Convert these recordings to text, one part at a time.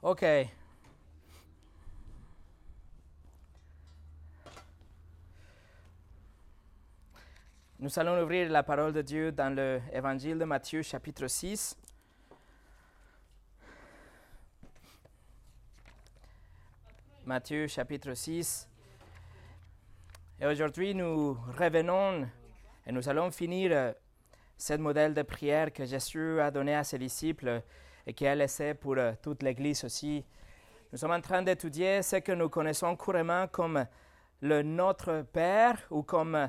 OK. Nous allons ouvrir la parole de Dieu dans l'évangile de Matthieu chapitre 6. Matthieu chapitre 6. Et aujourd'hui, nous revenons et nous allons finir euh, ce modèle de prière que Jésus a donné à ses disciples et qui a laissé pour euh, toute l'Église aussi. Nous sommes en train d'étudier ce que nous connaissons couramment comme le Notre Père ou comme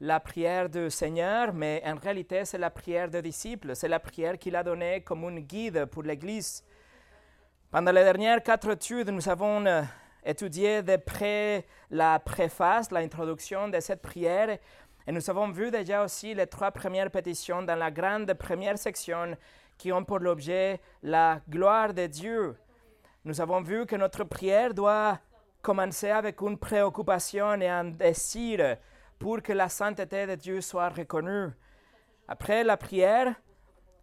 la prière du Seigneur, mais en réalité c'est la prière des disciples, c'est la prière qu'il a donnée comme un guide pour l'Église. Pendant les dernières quatre études, nous avons euh, étudié de près la préface, l'introduction de cette prière, et nous avons vu déjà aussi les trois premières pétitions dans la grande première section qui ont pour l'objet la gloire de Dieu. Nous avons vu que notre prière doit commencer avec une préoccupation et un désir pour que la sainteté de Dieu soit reconnue. Après la prière,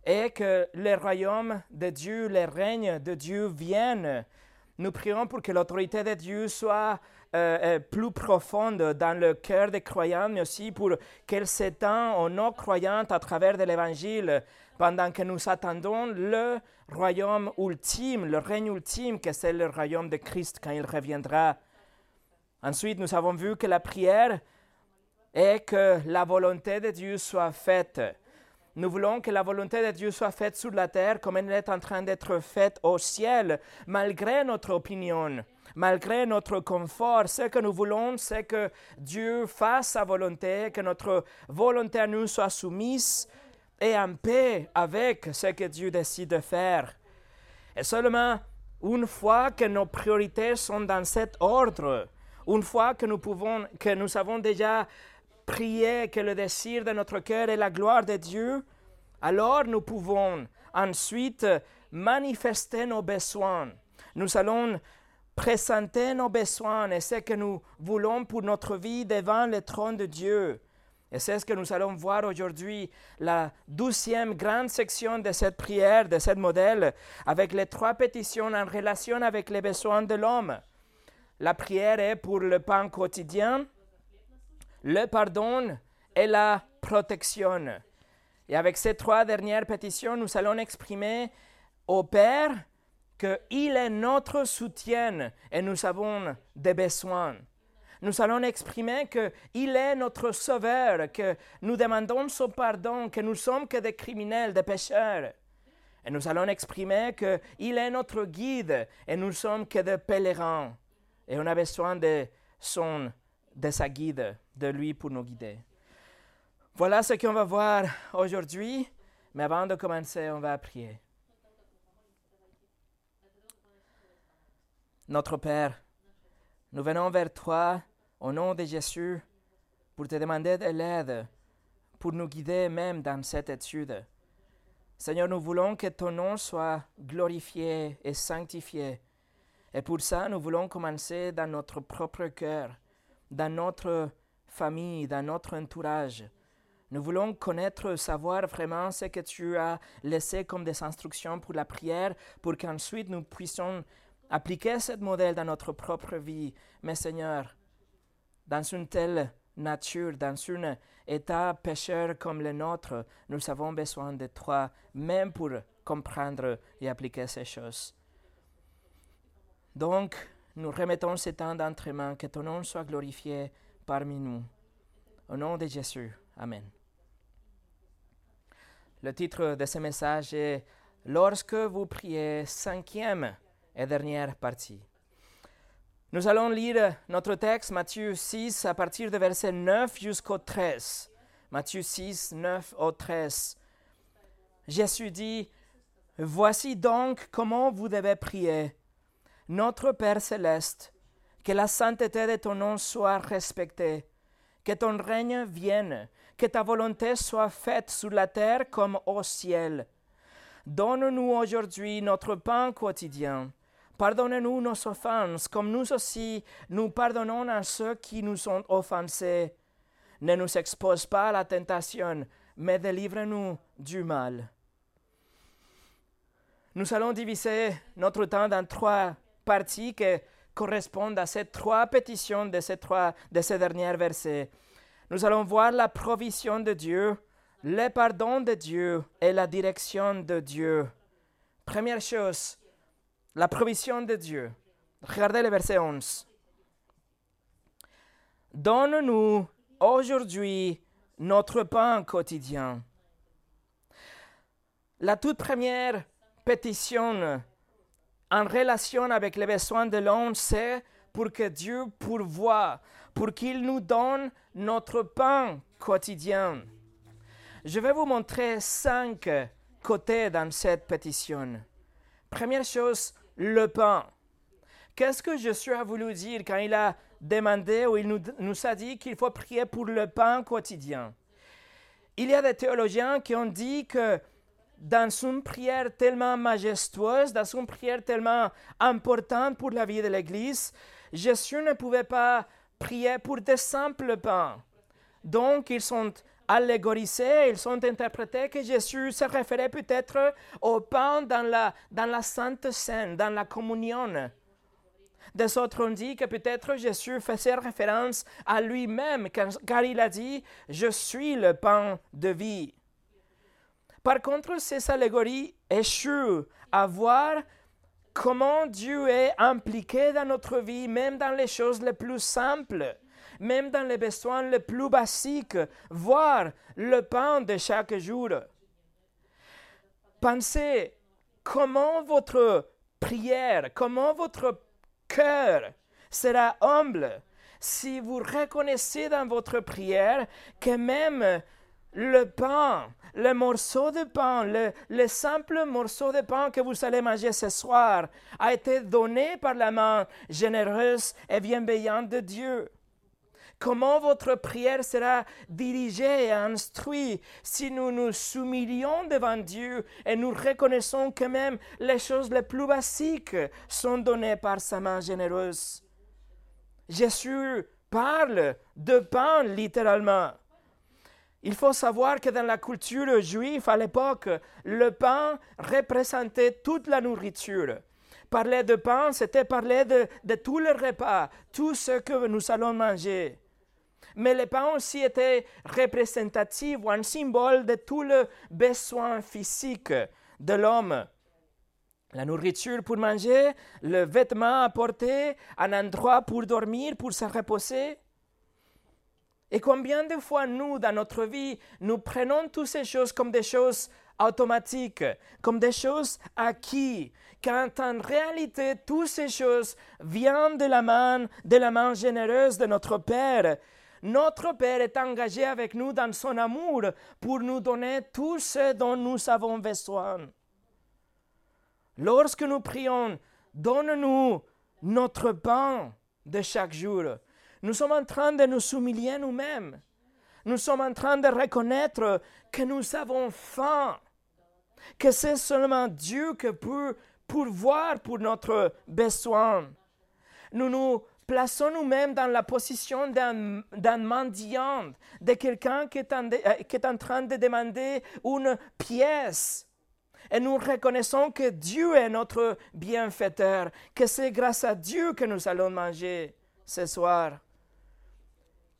et que le royaume de Dieu, le règne de Dieu vienne. Nous prions pour que l'autorité de Dieu soit euh, euh, plus profonde dans le cœur des croyants, mais aussi pour qu'elle s'étend aux non-croyants à travers l'Évangile, pendant que nous attendons le royaume ultime, le règne ultime, que c'est le royaume de Christ quand il reviendra. Ensuite, nous avons vu que la prière est que la volonté de Dieu soit faite. Nous voulons que la volonté de Dieu soit faite sur la terre comme elle est en train d'être faite au ciel, malgré notre opinion, malgré notre confort. Ce que nous voulons, c'est que Dieu fasse sa volonté, que notre volonté à nous soit soumise et en paix avec ce que Dieu décide de faire. Et seulement une fois que nos priorités sont dans cet ordre, une fois que nous pouvons, que nous avons déjà prié que le désir de notre cœur est la gloire de Dieu, alors nous pouvons ensuite manifester nos besoins. Nous allons présenter nos besoins et ce que nous voulons pour notre vie devant le trône de Dieu. Et c'est ce que nous allons voir aujourd'hui, la douzième grande section de cette prière, de ce modèle, avec les trois pétitions en relation avec les besoins de l'homme. La prière est pour le pain quotidien, le pardon et la protection. Et avec ces trois dernières pétitions, nous allons exprimer au Père qu'il est notre soutien et nous avons des besoins. Nous allons exprimer qu'il est notre sauveur, que nous demandons son pardon, que nous sommes que des criminels, des pécheurs. Et nous allons exprimer qu'il est notre guide et nous sommes que des pèlerins. Et on a besoin de, son, de sa guide, de lui pour nous guider. Voilà ce qu'on va voir aujourd'hui, mais avant de commencer, on va prier. Notre Père, nous venons vers toi au nom de Jésus pour te demander de l'aide, pour nous guider même dans cette étude. Seigneur, nous voulons que ton nom soit glorifié et sanctifié. Et pour ça, nous voulons commencer dans notre propre cœur, dans notre famille, dans notre entourage. Nous voulons connaître, savoir vraiment ce que tu as laissé comme des instructions pour la prière, pour qu'ensuite nous puissions appliquer ce modèle dans notre propre vie. Mais Seigneur, dans une telle nature, dans un état pécheur comme le nôtre, nous avons besoin de toi, même pour comprendre et appliquer ces choses. Donc, nous remettons ce temps d'entraînement, que ton nom soit glorifié parmi nous. Au nom de Jésus. Amen. Le titre de ce message est Lorsque vous priez, cinquième et dernière partie. Nous allons lire notre texte, Matthieu 6, à partir de verset 9 jusqu'au 13. Matthieu 6, 9 au 13. Jésus dit, Voici donc comment vous devez prier. Notre Père céleste, que la sainteté de ton nom soit respectée, que ton règne vienne, que ta volonté soit faite sur la terre comme au ciel. Donne-nous aujourd'hui notre pain quotidien. Pardonne-nous nos offenses, comme nous aussi nous pardonnons à ceux qui nous ont offensés. Ne nous expose pas à la tentation, mais délivre-nous du mal. Nous allons diviser notre temps dans trois parties qui correspondent à ces trois pétitions de ces, trois, de ces derniers versets. Nous allons voir la provision de Dieu, le pardon de Dieu et la direction de Dieu. Première chose, la provision de Dieu. Regardez le verset 11. Donne-nous aujourd'hui notre pain quotidien. La toute première pétition en relation avec les besoins de l'homme, c'est pour que Dieu pourvoie, pour qu'il nous donne notre pain quotidien. Je vais vous montrer cinq côtés dans cette pétition. Première chose, le pain. Qu'est-ce que Jésus a voulu dire quand il a demandé ou il nous, a dit qu'il faut prier pour le pain quotidien? Il y a des théologiens qui ont dit que dans une prière tellement majestueuse, dans une prière tellement importante pour la vie de l'Église, Jésus ne pouvait pas prier pour des simples pains. Donc, ils sont allégorisés, ils sont interprétés que Jésus se référait peut-être au pain dans la, dans la Sainte Seine, dans la communion. Des autres ont dit que peut-être Jésus faisait référence à lui-même, car il a dit, Je suis le pain de vie. Par contre, ces allégories échouent à voir comment Dieu est impliqué dans notre vie, même dans les choses les plus simples, même dans les besoins les plus basiques, voir le pain de chaque jour. Pensez comment votre prière, comment votre cœur sera humble si vous reconnaissez dans votre prière que même le pain, le morceau de pain, le, simple morceau de pain que vous allez manger ce soir a été donné par la main généreuse et bienveillante de Dieu. Comment votre prière sera dirigée et instruite si nous nous humilions devant Dieu et nous reconnaissons que même les choses les plus basiques sont données par sa main généreuse? Jésus parle de pain littéralement. Il faut savoir que dans la culture juive à l'époque, le pain représentait toute la nourriture. Parler de pain, c'était parler de, de tout le repas, tout ce que nous allons manger. Mais le pain aussi était représentatif ou un symbole de tout le besoin physique de l'homme. La nourriture pour manger, le vêtement à porter, un endroit pour dormir, pour se reposer. Et combien de fois nous, dans notre vie, nous prenons toutes ces choses comme des choses automatiques, comme des choses acquises, quand en réalité toutes ces choses viennent de la main, de la main généreuse de notre Père. Notre Père est engagé avec nous dans son amour pour nous donner tout ce dont nous avons besoin. Lorsque nous prions, donne-nous notre pain de chaque jour. Nous sommes en train de nous humilier nous-mêmes. Nous sommes en train de reconnaître que nous avons faim, que c'est seulement Dieu qui peut pourvoir pour notre besoin. Nous nous plaçons nous-mêmes dans la position d'un mendiant, de quelqu'un qui, euh, qui est en train de demander une pièce. Et nous reconnaissons que Dieu est notre bienfaiteur, que c'est grâce à Dieu que nous allons manger ce soir.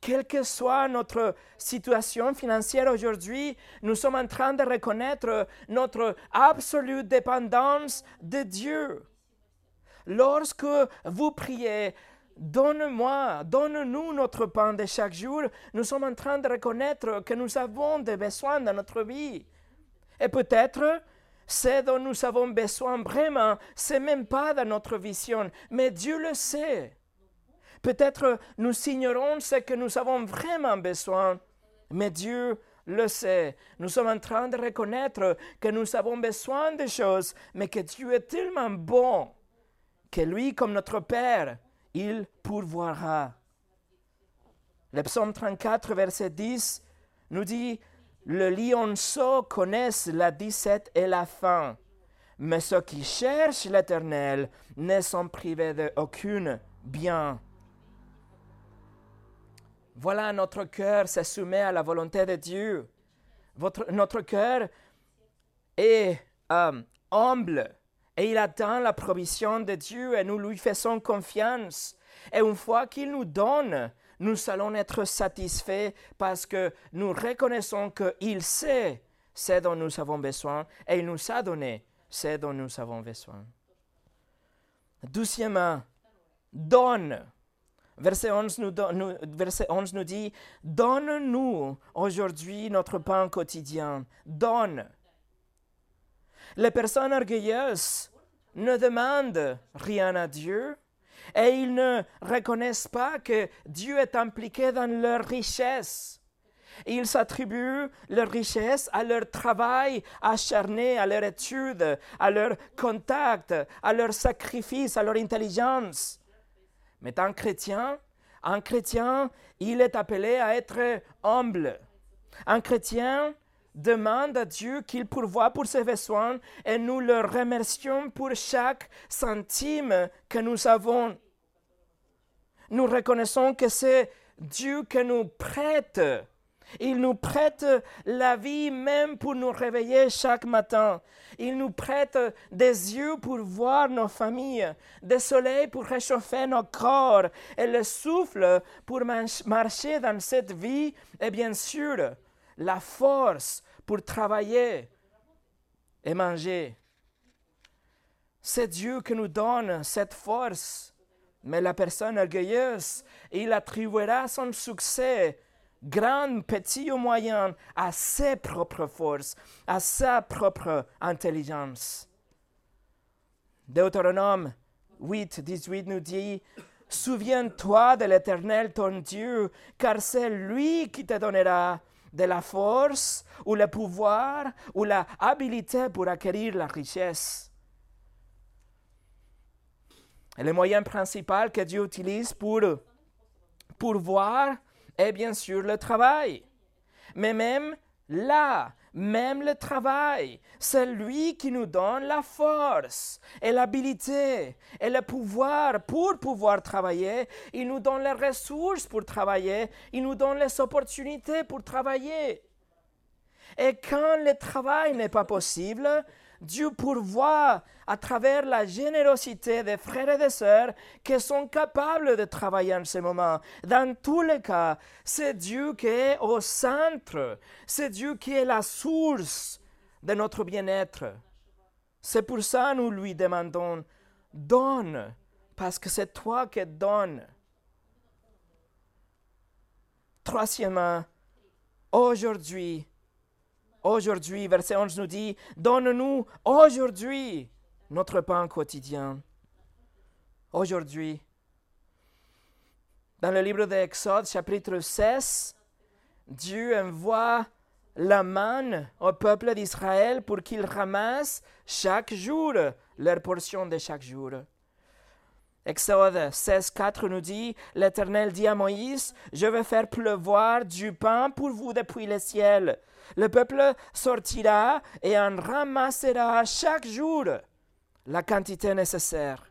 Quelle que soit notre situation financière aujourd'hui, nous sommes en train de reconnaître notre absolue dépendance de Dieu. Lorsque vous priez, Donne-moi, donne-nous notre pain de chaque jour. Nous sommes en train de reconnaître que nous avons des besoins dans notre vie. Et peut-être, ce dont nous avons besoin vraiment, c'est même pas dans notre vision, mais Dieu le sait. Peut-être nous ignorons ce que nous avons vraiment besoin, mais Dieu le sait. Nous sommes en train de reconnaître que nous avons besoin de choses, mais que Dieu est tellement bon que lui, comme notre Père, il pourvoira. Le psaume 34, verset 10, nous dit Le lionceau connaissent la 17 et la faim, mais ceux qui cherchent l'Éternel ne sont privés d'aucune bien. Voilà, notre cœur se soumet à la volonté de Dieu. Notre cœur est euh, humble Et il attend la provision de Dieu et nous lui faisons confiance. Et une fois qu'il nous donne, nous allons être satisfaits parce que nous reconnaissons qu'il sait ce dont nous avons besoin et il nous a donné ce dont nous avons besoin. Douzièmement, donne. Verset 11 nous, nous, verset 11 nous dit, Donne-nous aujourd'hui notre pain quotidien. Donne. Les personnes orgueilleuses ne demandent rien à Dieu et ils ne reconnaissent pas que Dieu est impliqué dans leur richesse. Ils s'attribuent leur richesse à leur travail acharné, à leur étude, à leur contact, à leur sacrifice, à leur intelligence. Mais un chrétien, un chrétien, il est appelé à être humble. Un chrétien demande à Dieu qu'il pourvoie pour ses besoins et nous le remercions pour chaque centime que nous avons. Nous reconnaissons que c'est Dieu qui nous prête il nous prête la vie même pour nous réveiller chaque matin. Il nous prête des yeux pour voir nos familles, des soleils pour réchauffer nos corps et le souffle pour marcher dans cette vie et bien sûr la force pour travailler et manger. C'est Dieu qui nous donne cette force. Mais la personne orgueilleuse, il attribuera son succès grand, petit ou moyen, à ses propres forces, à sa propre intelligence. Deutéronome 8, 18 nous dit, Souviens-toi de l'Éternel ton Dieu, car c'est lui qui te donnera de la force ou le pouvoir ou la habilité pour acquérir la richesse. Et le moyen principal que Dieu utilise pour pourvoir et bien sûr le travail. Mais même là, même le travail, c'est lui qui nous donne la force et l'habilité et le pouvoir pour pouvoir travailler. Il nous donne les ressources pour travailler. Il nous donne les opportunités pour travailler. Et quand le travail n'est pas possible, Dieu pourvoit à travers la générosité des frères et des sœurs qui sont capables de travailler en ce moment. Dans tous les cas, c'est Dieu qui est au centre, c'est Dieu qui est la source de notre bien-être. C'est pour ça que nous lui demandons, donne, parce que c'est toi qui donnes. Troisièmement, aujourd'hui, Aujourd'hui, verset 11 nous dit, donne-nous aujourd'hui notre pain quotidien. Aujourd'hui. Dans le livre d'Exode, chapitre 16, Dieu envoie la manne au peuple d'Israël pour qu'ils ramassent chaque jour leur portion de chaque jour. Exode 16, 4 nous dit, L'Éternel dit à Moïse, Je vais faire pleuvoir du pain pour vous depuis le ciel le peuple sortira et en ramassera chaque jour la quantité nécessaire.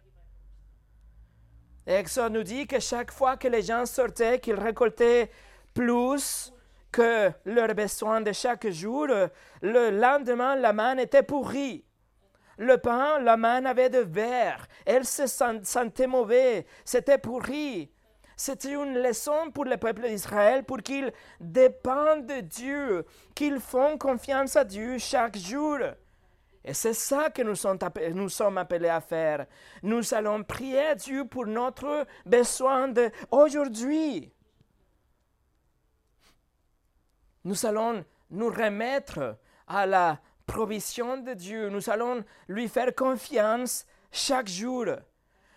Exode nous dit que chaque fois que les gens sortaient, qu'ils récoltaient plus que leurs besoins de chaque jour, le lendemain, la manne était pourrie. Le pain, la manne avait de verre. Elle se sentait mauvais. C'était pourri. C'était une leçon pour le peuple d'Israël pour qu'ils dépendent de Dieu, qu'ils font confiance à Dieu chaque jour. Et c'est ça que nous sommes, appelés à faire. Nous allons prier Dieu pour notre besoin d'aujourd'hui. Nous allons nous remettre à la provision de Dieu. Nous allons lui faire confiance chaque jour.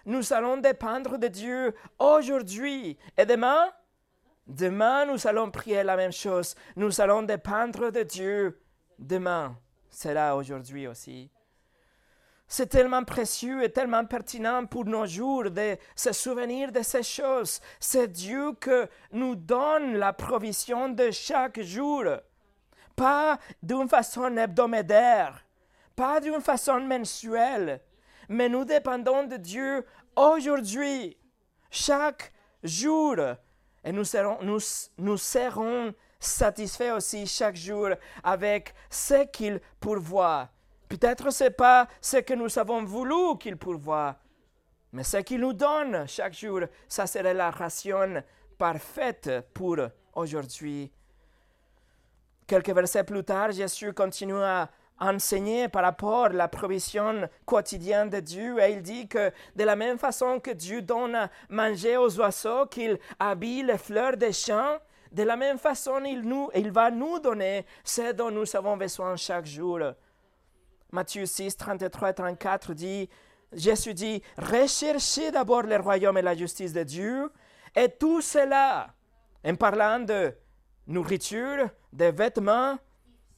Nous allons dépendre de Dieu aujourd'hui. Et demain, demain, nous allons prier la même chose. Nous allons dépendre de Dieu demain. C'est là aujourd'hui aussi. C'est tellement précieux et tellement pertinent pour nos jours de se souvenir de ces choses. C'est Dieu que nous donne la provision de chaque jour. Pas d'une façon hebdomadaire, pas d'une façon mensuelle, mais nous dépendons de Dieu aujourd'hui, chaque jour. Et nous serons, nous, nous serons satisfaits aussi chaque jour avec ce qu'il pourvoit. Peut-être ce n'est pas ce que nous avons voulu qu'il pourvoie, mais ce qu'il nous donne chaque jour, ça serait la ration parfaite pour aujourd'hui. Quelques versets plus tard, Jésus continue à enseigner par rapport à la provision quotidienne de Dieu et il dit que de la même façon que Dieu donne à manger aux oiseaux, qu'il habille les fleurs des champs, de la même façon il, nous, il va nous donner ce dont nous avons besoin chaque jour. Matthieu 6, 33 et 34 dit, Jésus dit, recherchez d'abord le royaume et la justice de Dieu, et tout cela, en parlant de nourriture, de vêtements,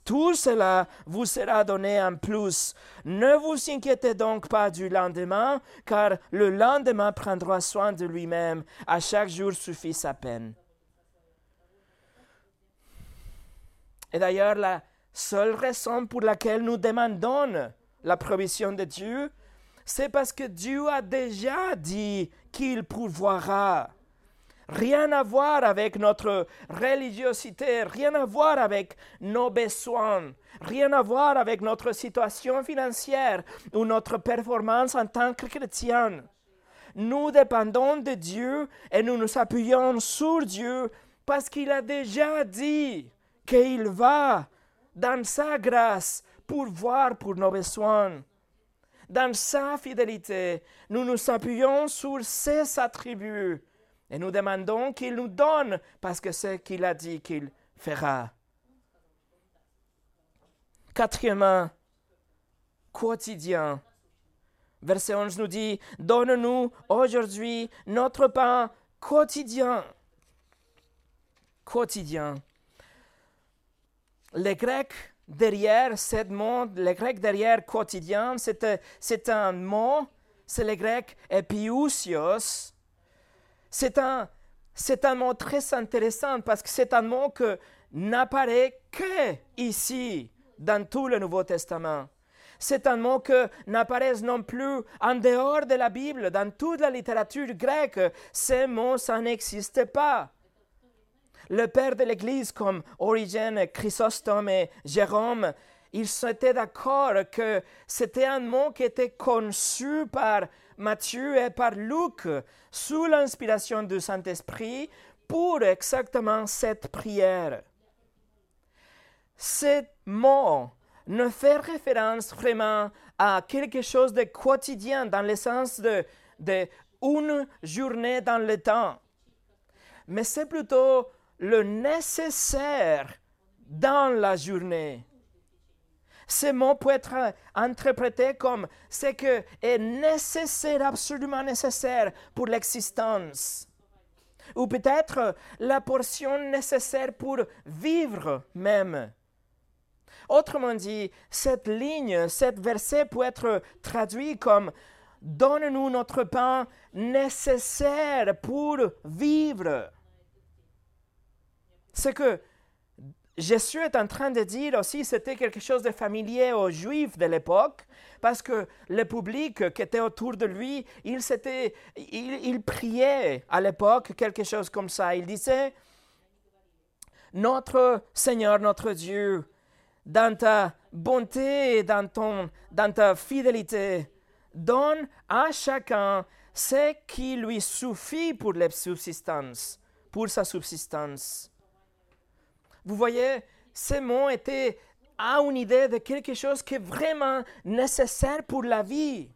tout cela vous sera donné en plus. Ne vous inquiétez donc pas du lendemain, car le lendemain prendra soin de lui-même. À chaque jour suffit sa peine. Et d'ailleurs, la seule raison pour laquelle nous demandons la provision de Dieu, c'est parce que Dieu a déjà dit qu'il pourvoira. Rien à voir avec notre religiosité, rien à voir avec nos besoins, rien à voir avec notre situation financière ou notre performance en tant que chrétien. Nous dépendons de Dieu et nous nous appuyons sur Dieu parce qu'il a déjà dit qu'il va, dans sa grâce, pourvoir pour nos besoins. Dans sa fidélité, nous nous appuyons sur ses attributs et nous demandons qu'il nous donne parce que c'est qu'il a dit qu'il fera. Quatrièmement, quotidien. Verset 11 nous dit, Donne-nous aujourd'hui notre pain quotidien. Quotidien. Les Grecs derrière ce mot, les Grecs derrière quotidien, c'est un mot, c'est le grec epiousios, c'est un, c'est un mot très intéressant parce que c'est un mot que n'apparaît que ici dans tout le Nouveau Testament. C'est un mot que n'apparaît non plus en dehors de la Bible, dans toute la littérature grecque. Ces mots, ça n'existe pas. Le père de l'Église comme Origène, Chrysostome et Jérôme, ils étaient d'accord que c'était un mot qui était conçu par Matthieu et par Luc sous l'inspiration du Saint-Esprit pour exactement cette prière. Ce mot ne fait référence vraiment à quelque chose de quotidien dans le sens de, de une journée dans le temps, mais c'est plutôt le nécessaire dans la journée. Ce mot peut être interprété comme ce qui est nécessaire, absolument nécessaire pour l'existence. Ou peut-être la portion nécessaire pour vivre même. Autrement dit, cette ligne, cette verset peut être traduit comme Donne-nous notre pain nécessaire pour vivre. Ce que Jésus est en train de dire aussi c'était quelque chose de familier aux Juifs de l'époque, parce que le public qui était autour de lui, il, il, il priait à l'époque quelque chose comme ça. Il disait, Notre Seigneur, notre Dieu, dans ta bonté et dans, ton, dans ta fidélité, donne à chacun ce qui lui suffit pour la subsistance, pour sa subsistance. Vous voyez, ces mots étaient à une idée de quelque chose qui est vraiment nécessaire pour la vie.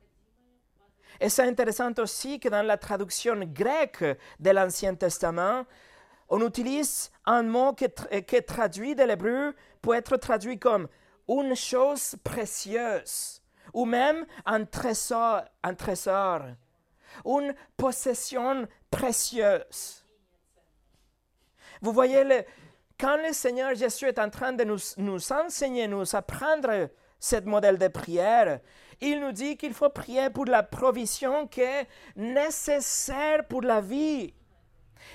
Et c'est intéressant aussi que dans la traduction grecque de l'Ancien Testament, on utilise un mot qui est, traduit de l'hébreu pour être traduit comme une chose précieuse ou même un trésor, un trésor, une possession précieuse. Vous voyez, le, quand le Seigneur Jésus est en train de nous, nous enseigner, nous apprendre ce modèle de prière, il nous dit qu'il faut prier pour la provision qui est nécessaire pour la vie.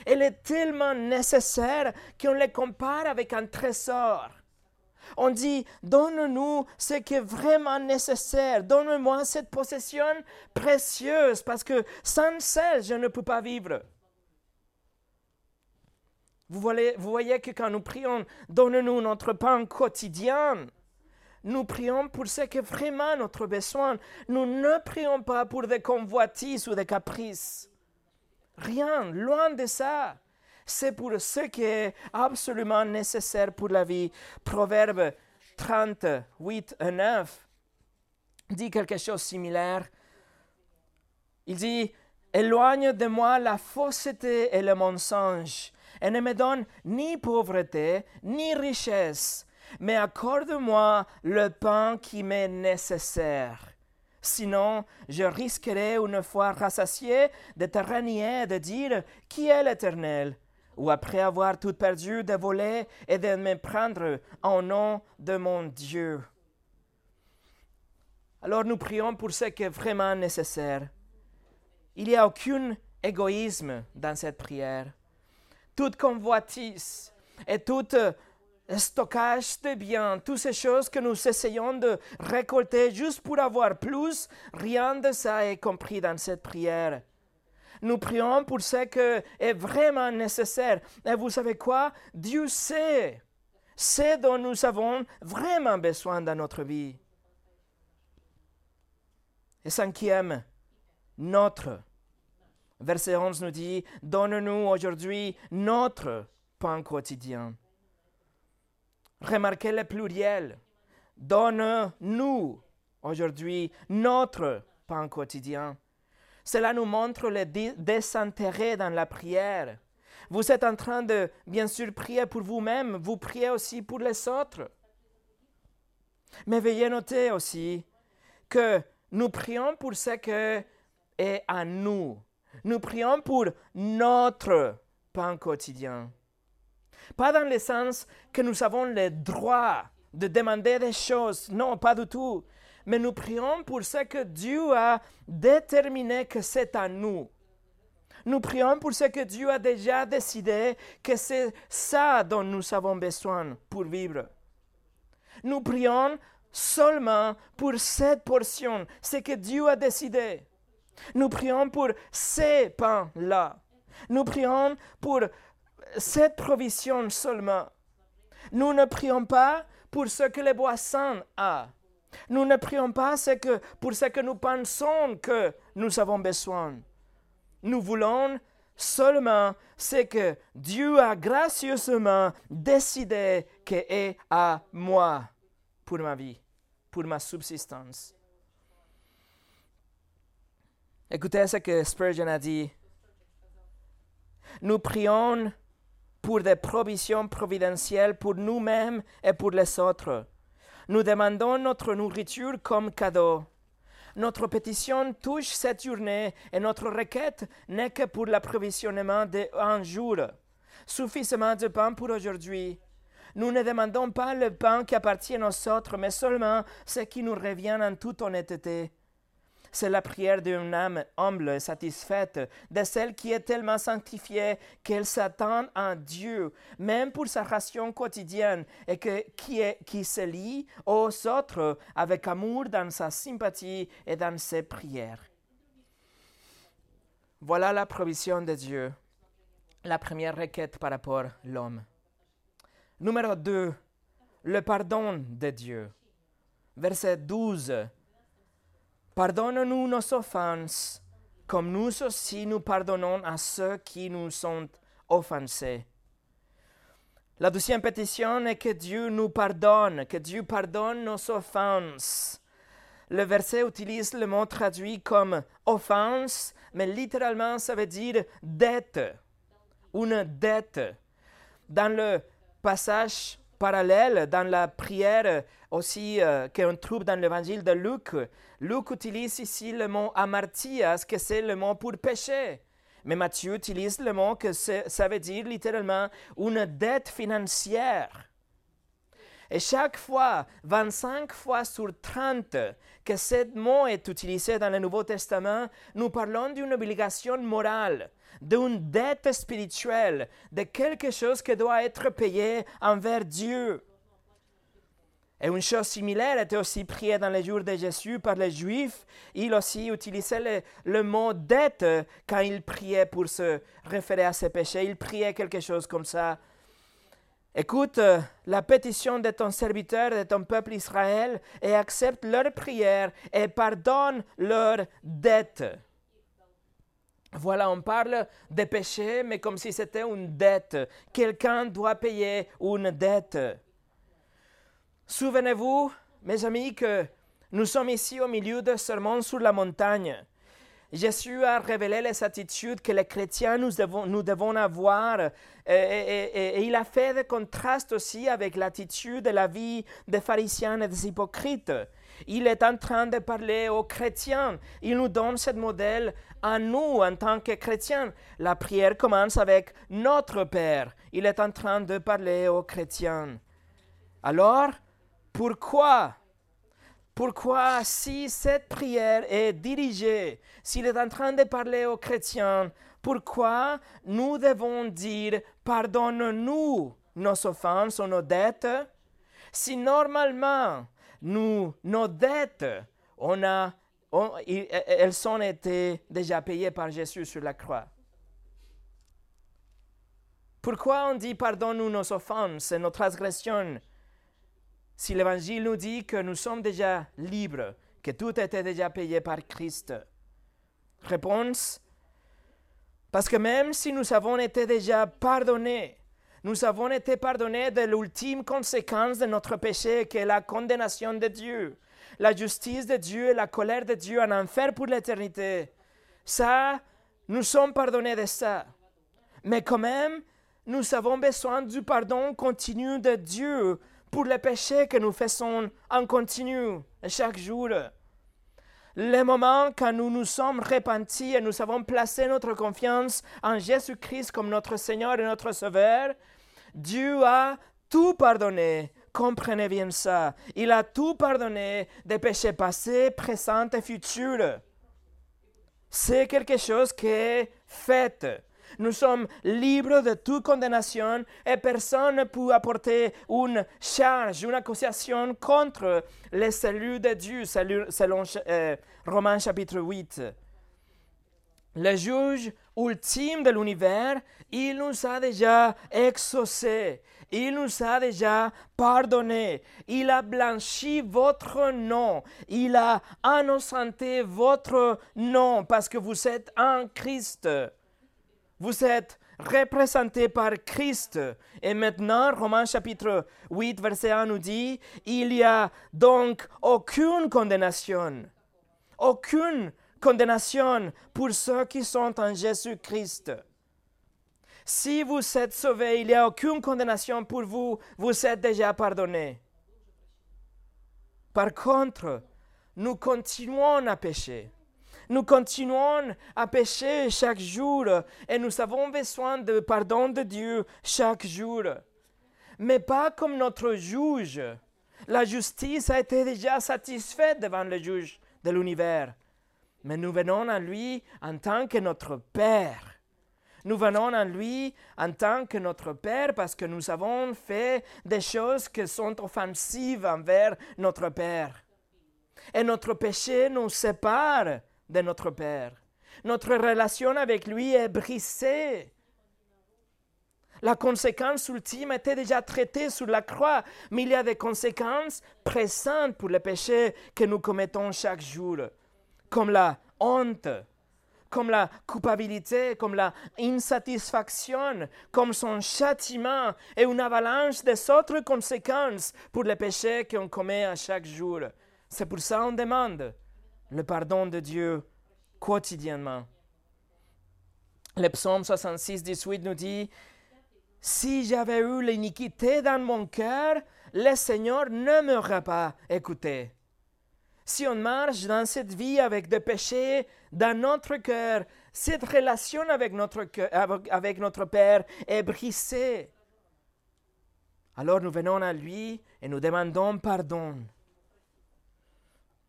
Elle est tellement nécessaire qu'on le compare avec un trésor. On dit, donne-nous ce qui est vraiment nécessaire, donne-moi cette possession précieuse, parce que sans celle, je ne peux pas vivre. Vous voyez, que quand nous prions, donne-nous notre pain quotidien, nous prions pour ce qui est vraiment notre besoin. Nous ne prions pas pour des convoitises ou des caprices. Rien, loin de ça. C'est pour ce qui est absolument nécessaire pour la vie. Proverbe 38 et 9 dit quelque chose de similaire. Il dit, Éloigne de moi la fausseté et le mensonge, et ne me donne ni pauvreté, ni richesse, mais accorde-moi le pain qui m'est nécessaire. Sinon, je risquerai une fois rassasié de te renier et de dire Qui est l'Éternel? Ou après avoir tout perdu, de voler et de me prendre en nom de mon Dieu. Alors nous prions pour ce qui est vraiment nécessaire. Il n'y a aucun égoïsme dans cette prière. Toute convoitise et tout euh, stockage de biens, toutes ces choses que nous essayons de récolter juste pour avoir plus, rien de ça est compris dans cette prière. Nous prions pour ce qui est vraiment nécessaire. Et vous savez quoi? Dieu sait ce dont nous avons vraiment besoin dans notre vie. Et cinquième, notre. Verset 11 nous dit, Donne-nous aujourd'hui notre pain quotidien. Remarquez le pluriel. Donne-nous aujourd'hui notre pain quotidien. Cela nous montre le désintérêt dans la prière. Vous êtes en train de, bien sûr, prier pour vous-même, vous priez aussi pour les autres. Mais veuillez noter aussi que nous prions pour ce qui est à nous. Nous prions pour notre pain quotidien. Pas dans le sens que nous avons le droit de demander des choses. Non, pas du tout. Mais nous prions pour ce que Dieu a déterminé que c'est à nous. Nous prions pour ce que Dieu a déjà décidé que c'est ça dont nous avons besoin pour vivre. Nous prions seulement pour cette portion, ce que Dieu a décidé. Nous prions pour ces pains-là. Nous prions pour cette provision seulement. Nous ne prions pas pour ce que les boissons a. Nous ne prions pas que, pour ce que nous pensons que nous avons besoin. Nous voulons seulement ce que Dieu a gracieusement décidé que est à moi pour ma vie pour ma subsistance. Écoutez ce que Spurgeon a dit. Nous prions pour des provisions providentielles pour nous-mêmes et pour les autres. Nous demandons notre nourriture comme cadeau. Notre pétition touche cette journée et notre requête n'est que pour l'approvisionnement d'un jour. Suffisamment de pain pour aujourd'hui. Nous ne demandons pas le pain qui appartient aux autres, mais seulement ce qui nous revient en toute honnêteté. C'est la prière d'une âme humble et satisfaite, de celle qui est tellement sanctifiée qu'elle s'attend à Dieu, même pour sa ration quotidienne, et que, qui, qui se lie aux autres avec amour dans sa sympathie et dans ses prières. Voilà la provision de Dieu, la première requête par rapport à l'homme. Numéro 2, le pardon de Dieu. Verset 12. Pardonne-nous nos offenses, comme nous aussi nous pardonnons à ceux qui nous sont offensés. La deuxième pétition est que Dieu nous pardonne, que Dieu pardonne nos offenses. Le verset utilise le mot traduit comme offense, mais littéralement ça veut dire dette, une dette. Dans le passage parallèle dans la prière aussi euh, qu'on trouve dans l'évangile de Luc. Luc utilise ici le mot amartias, que c'est le mot pour péché. Mais Matthieu utilise le mot que ça veut dire littéralement une dette financière. Et chaque fois, 25 fois sur 30 que ce mot est utilisé dans le Nouveau Testament, nous parlons d'une obligation morale, d'une dette spirituelle, de quelque chose qui doit être payé envers Dieu. Et une chose similaire était aussi priée dans les jours de Jésus par les Juifs. Il aussi utilisait le, le, mot dette quand il priait pour se référer à ses péchés. Il priait quelque chose comme ça. Écoute euh, la pétition de ton serviteur, de ton peuple Israël, et accepte leur prière et pardonne leurs dettes. Voilà, on parle des péchés, mais comme si c'était une dette. Quelqu'un doit payer une dette. Souvenez-vous, mes amis, que nous sommes ici au milieu de sermon sur la montagne. Jésus a révélé les attitudes que les chrétiens nous devons, nous devons avoir et, il a fait des contrastes aussi avec l'attitude de la vie des pharisiens et des hypocrites. Il est en train de parler aux chrétiens. Il nous donne ce modèle à nous en tant que chrétiens. La prière commence avec notre Père. Il est en train de parler aux chrétiens. Alors, pourquoi? Pourquoi, si cette prière est dirigée, s'il est en train de parler aux chrétiens, pourquoi nous devons dire pardonne-nous nos offenses ou nos dettes? Si normalement nous, nos dettes, on a, elles ont été déjà payées par Jésus sur la croix. Pourquoi on dit pardonne-nous nos offenses et nos transgressions si l'Évangile nous dit que nous sommes déjà libres, que tout était déjà payé par Christ? Réponse Parce que même si nous avons été déjà pardonnés, nous avons été pardonnés de l'ultime conséquence de notre péché, qui est la condamnation de Dieu, la justice de Dieu et la colère de Dieu en enfer pour l'éternité. Ça, nous sommes pardonnés de ça. Mais quand même, nous avons besoin du pardon continu de Dieu pour les péchés que nous faisons en continu chaque jour. Le moment quand nous nous sommes repentis et nous avons placé notre confiance en Jésus-Christ comme notre Seigneur et notre Sauveur, Dieu a tout pardonné. Comprenez bien ça. Il a tout pardonné des péchés passés, présents et futurs. C'est quelque chose qui est fait. Nous sommes libres de toute condamnation et personne ne peut apporter une charge, une accusation contre les saluts de Dieu, selon euh, Romains chapitre 8. Le juge ultime de l'univers, il nous a déjà exaucés. Il nous a déjà pardonné. Il a blanchi votre nom. Il a innocenté votre nom parce que vous êtes en Christ. Vous êtes représenté par Christ. Et maintenant, Romains chapitre 8, verset 1 nous dit, il n'y a donc aucune condamnation. Aucune condamnation pour ceux qui sont en Jésus-Christ. Si vous êtes sauvés, il n'y a aucune condamnation pour vous, vous êtes déjà pardonné. Par contre, nous continuons à pécher. Nous continuons à pécher chaque jour et nous avons besoin de pardon de Dieu chaque jour. Mais pas comme notre juge. La justice a été déjà satisfaite devant le juge de l'univers. Mais nous venons à lui en tant que notre Père. Nous venons à lui en tant que notre Père parce que nous avons fait des choses qui sont offensives envers notre Père. Et notre péché nous sépare de notre Père. Notre relation avec lui est brisée. La conséquence ultime était déjà traitée sur la croix, mais il y a des conséquences présentes pour les péchés que nous commettons chaque jour, comme la honte, comme la culpabilité, comme la insatisfaction, comme son châtiment et une avalanche des autres conséquences pour les péchés qu'on commet à chaque jour. C'est pour ça qu'on demande le pardon de Dieu quotidiennement. Le psaume 66, 18 nous dit, Si j'avais eu l'iniquité dans mon cœur, le Seigneur ne m'aurait pas écouté. Si on marche dans cette vie avec des péchés dans notre cœur, cette relation avec notre, avec notre Père est brisée. Alors nous venons à lui et nous demandons pardon.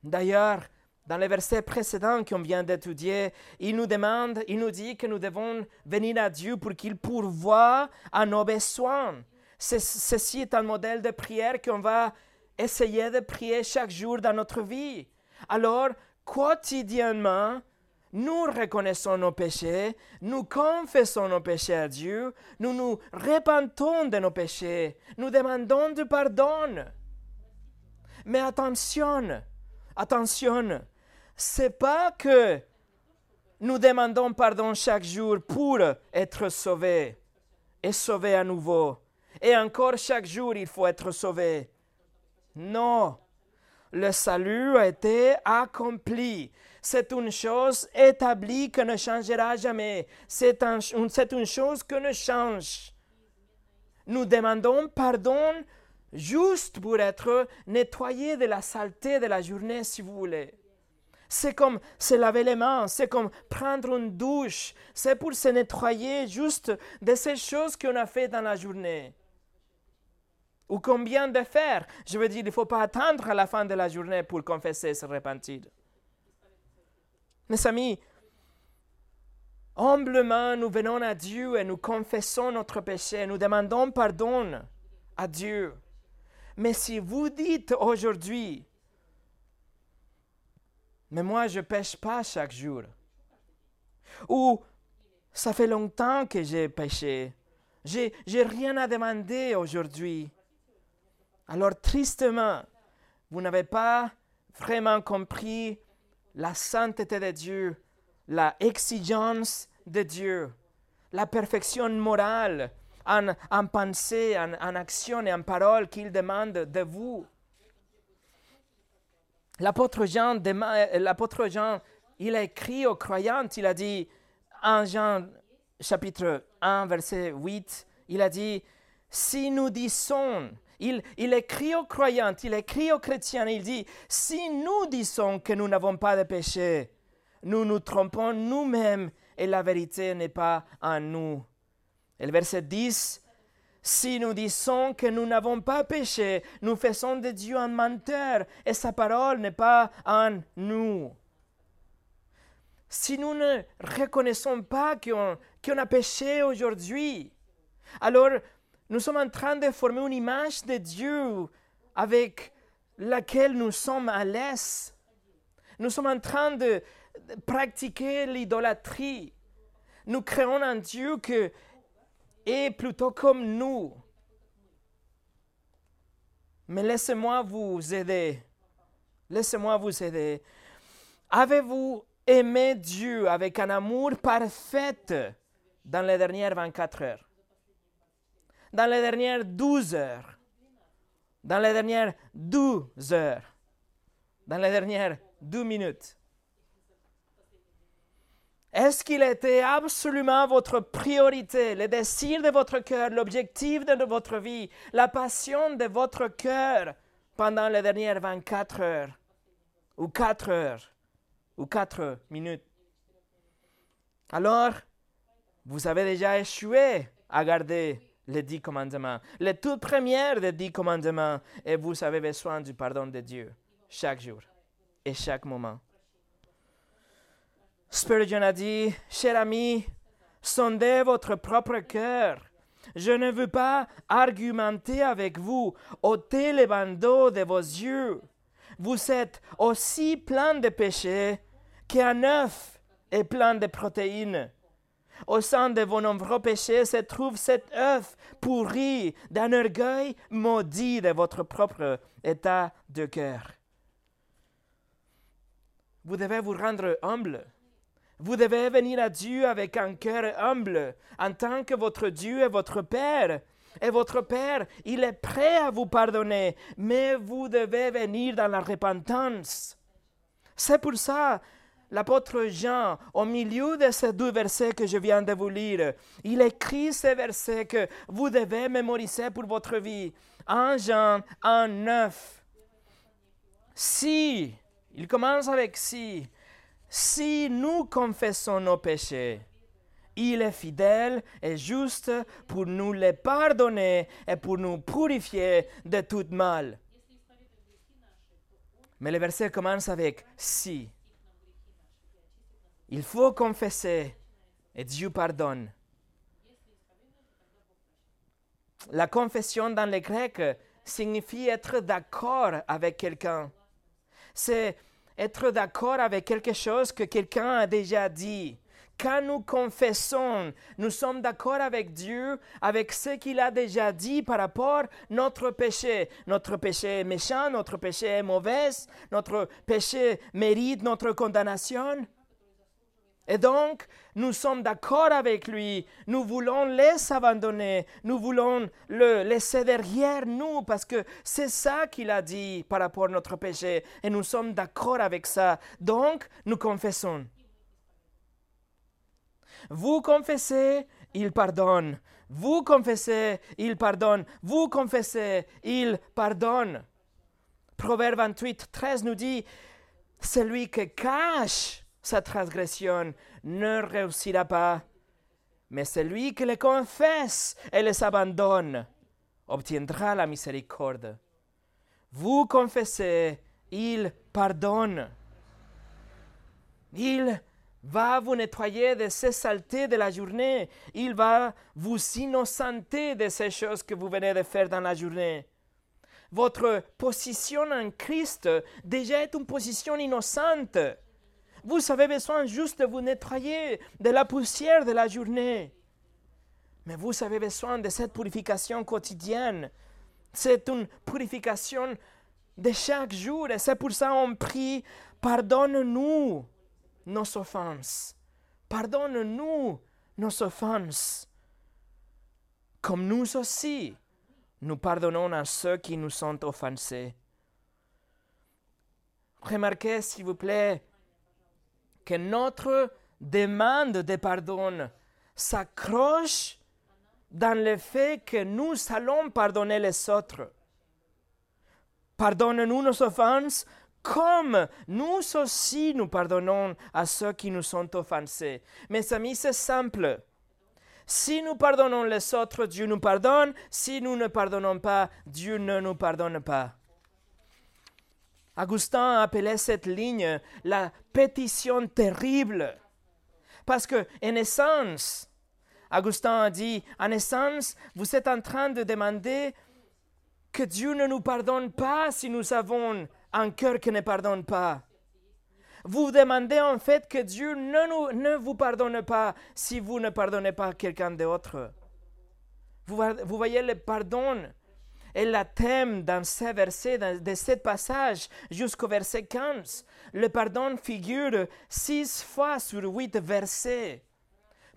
D'ailleurs, dans les versets précédents qu'on vient d'étudier, il nous demande, il nous dit que nous devons venir à Dieu pour qu'il pourvoie à nos besoins. Ceci est un modèle de prière qu'on va essayer de prier chaque jour dans notre vie. Alors, quotidiennement, nous reconnaissons nos péchés, nous confessons nos péchés à Dieu, nous nous repentons de nos péchés, nous demandons du pardon. Mais attention, attention, c'est pas que nous demandons pardon chaque jour pour être sauvés et sauvés à nouveau. Et encore chaque jour, il faut être sauvé. Non, le salut a été accompli. C'est une chose établie qui ne changera jamais. C'est une chose qui ne change. Nous demandons pardon juste pour être nettoyés de la saleté de la journée, si vous voulez. C'est comme se laver les mains, c'est comme prendre une douche, c'est pour se nettoyer juste de ces choses qu'on a fait dans la journée. Ou combien de faire? Je veux dire, il ne faut pas attendre à la fin de la journée pour confesser et se repentir. Mes amis, humblement, nous venons à Dieu et nous confessons notre péché, nous demandons pardon à Dieu. Mais si vous dites aujourd'hui, mais moi je ne pêche pas chaque jour, ou ça fait longtemps que j'ai péché, j'ai, rien à demander aujourd'hui, alors tristement, vous n'avez pas vraiment compris la sainteté de Dieu, la exigence de Dieu, la perfection morale en, en pensée, en, en action et en parole qu'il demande de vous. L'apôtre Jean, euh, l'apôtre Jean, il a écrit aux croyants, il a dit en Jean chapitre 1, verset 8, il a dit, si nous disons il, écrit aux croyants, il écrit aux chrétiens, il dit, si nous disons que nous n'avons pas de péché, nous nous trompons nous-mêmes et la vérité n'est pas en nous. Le verset 10, si nous disons que nous n'avons pas péché, nous faisons de Dieu un menteur et sa parole n'est pas en nous. Si nous ne reconnaissons pas qu'on a péché aujourd'hui, alors nous sommes en train de former une image de Dieu avec laquelle nous sommes à l'aise. Nous sommes en train de, pratiquer l'idolâtrie. Nous créons un Dieu qui est plutôt comme nous. Mais laissez-moi vous aider. Laissez-moi vous aider. Avez-vous aimé Dieu avec un amour parfait dans les dernières 24 heures? Dans les dernières 12 heures, dans les dernières 12 heures, dans les dernières 2 minutes. Est-ce qu'il était absolument votre priorité, le désir de votre cœur, l'objectif de votre vie, la passion de votre cœur pendant les dernières 24 heures, ou 4 heures, ou 4 minutes? Alors, vous avez déjà échoué à garder les dix commandements, les toutes premières des dix commandements, et vous avez besoin du pardon de Dieu chaque jour et chaque moment. Spurgeon a dit, cher ami, sondez votre propre cœur. Je ne veux pas argumenter avec vous, ôtez les bandeaux de vos yeux. Vous êtes aussi plein de péchés qu'un œuf est plein de protéines. Au sein de vos nombreux péchés se trouve cet œuf pourri d'un orgueil maudit de votre propre état de cœur. Vous devez vous rendre humble. Vous devez venir à Dieu avec un cœur humble, en tant que votre Dieu est votre Père. Et votre Père, il est prêt à vous pardonner, mais vous devez venir dans la repentance. C'est pour ça l'apôtre Jean, au milieu de ces deux versets que je viens de vous lire, il écrit ces versets que vous devez mémoriser pour votre vie. En Jean 1, 9. Si, il commence avec si, si nous confessons nos péchés, il est fidèle et juste pour nous les pardonner et pour nous purifier de tout mal. Mais le verset commence avec si. Il faut confesser et Dieu pardonne. La confession dans le grec signifie être d'accord avec quelqu'un. C'est être d'accord avec quelque chose que quelqu'un a déjà dit. Quand nous confessons, nous sommes d'accord avec Dieu, avec ce qu'il a déjà dit par rapport à notre péché. Notre péché est méchant, notre péché est mauvais, notre péché mérite notre condamnation. Et donc, nous sommes d'accord avec lui, nous voulons les abandonner, nous voulons le laisser derrière nous parce que c'est ça qu'il a dit par rapport à notre péché et nous sommes d'accord avec ça. Donc, nous confessons. Vous confessez, il pardonne. Vous confessez, il pardonne. Vous confessez, il pardonne. Proverbe 28, 13 nous dit, celui qui cache sa transgression ne réussira pas. Mais celui qui les confesse et les abandonne obtiendra la miséricorde. Vous confessez, il pardonne. Il va vous nettoyer de ces saletés de la journée. Il va vous innocenter de ces choses que vous venez de faire dans la journée. Votre position en Christ déjà est une position innocente. Vous avez besoin juste de vous nettoyer de la poussière de la journée. Mais vous avez besoin de cette purification quotidienne. C'est une purification de chaque jour. Et c'est pour ça qu'on prie, pardonne-nous nos offenses. Pardonne-nous nos offenses. Comme nous aussi, nous pardonnons à ceux qui nous sont offensés. Remarquez, s'il vous plaît, que notre demande de pardon s'accroche dans le fait que nous allons pardonner les autres. Pardonne-nous nos offenses comme nous aussi nous pardonnons à ceux qui nous sont offensés. Mes amis, c'est simple. Si nous pardonnons les autres, Dieu nous pardonne. Si nous ne pardonnons pas, Dieu ne nous pardonne pas. Augustin appelait cette ligne la pétition terrible. Parce que, en essence, Augustin a dit, en essence, vous êtes en train de demander que Dieu ne nous pardonne pas si nous avons un cœur qui ne pardonne pas. Vous demandez en fait que Dieu ne, vous pardonne pas si vous ne pardonnez pas quelqu'un d'autre. Vous voyez le pardon et le thème dans ces versets, de ce passage jusqu'au verset 15. Le pardon figure six fois sur huit versets.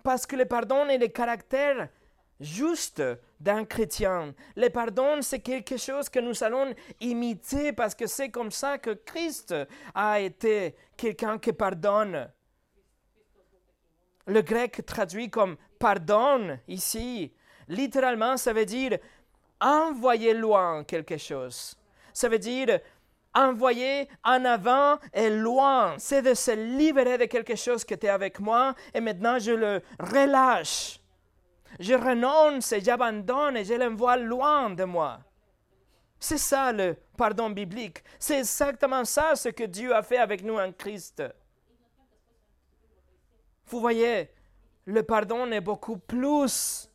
Parce que le pardon est le caractère juste d'un chrétien. Le pardon, c'est quelque chose que nous allons imiter parce que c'est comme ça que Christ a été quelqu'un qui pardonne. Le grec traduit comme pardon ici, littéralement, ça veut dire envoyer loin quelque chose. Ça veut dire envoyer en avant et loin. C'est de se libérer de quelque chose qui était avec moi et maintenant je le relâche. Je renonce et j'abandonne et je l'envoie loin de moi. C'est ça le pardon biblique. C'est exactement ça ce que Dieu a fait avec nous en Christ. Vous voyez, le pardon est beaucoup plus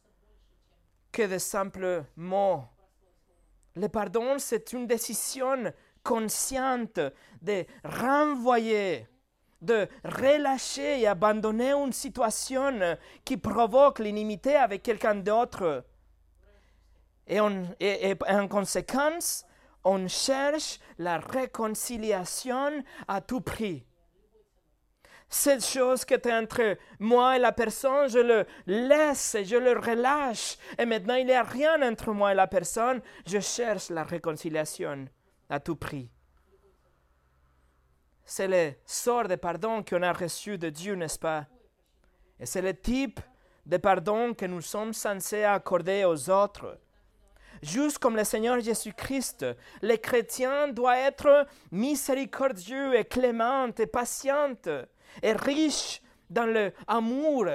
que de simples mots. Le pardon, c'est une décision consciente de renvoyer, de relâcher et abandonner une situation qui provoque l'inimité avec quelqu'un d'autre. Et, et, en conséquence, on cherche la réconciliation à tout prix cette chose qui était entre moi et la personne, je le laisse et je le relâche. Et maintenant, il n'y a rien entre moi et la personne. Je cherche la réconciliation à tout prix. C'est le sort de pardon qu'on a reçu de Dieu, n'est-ce pas? Et c'est le type de pardon que nous sommes censés accorder aux autres. Juste comme le Seigneur Jésus-Christ, le chrétien doit être miséricordieux et clément et patient est riche dans l'amour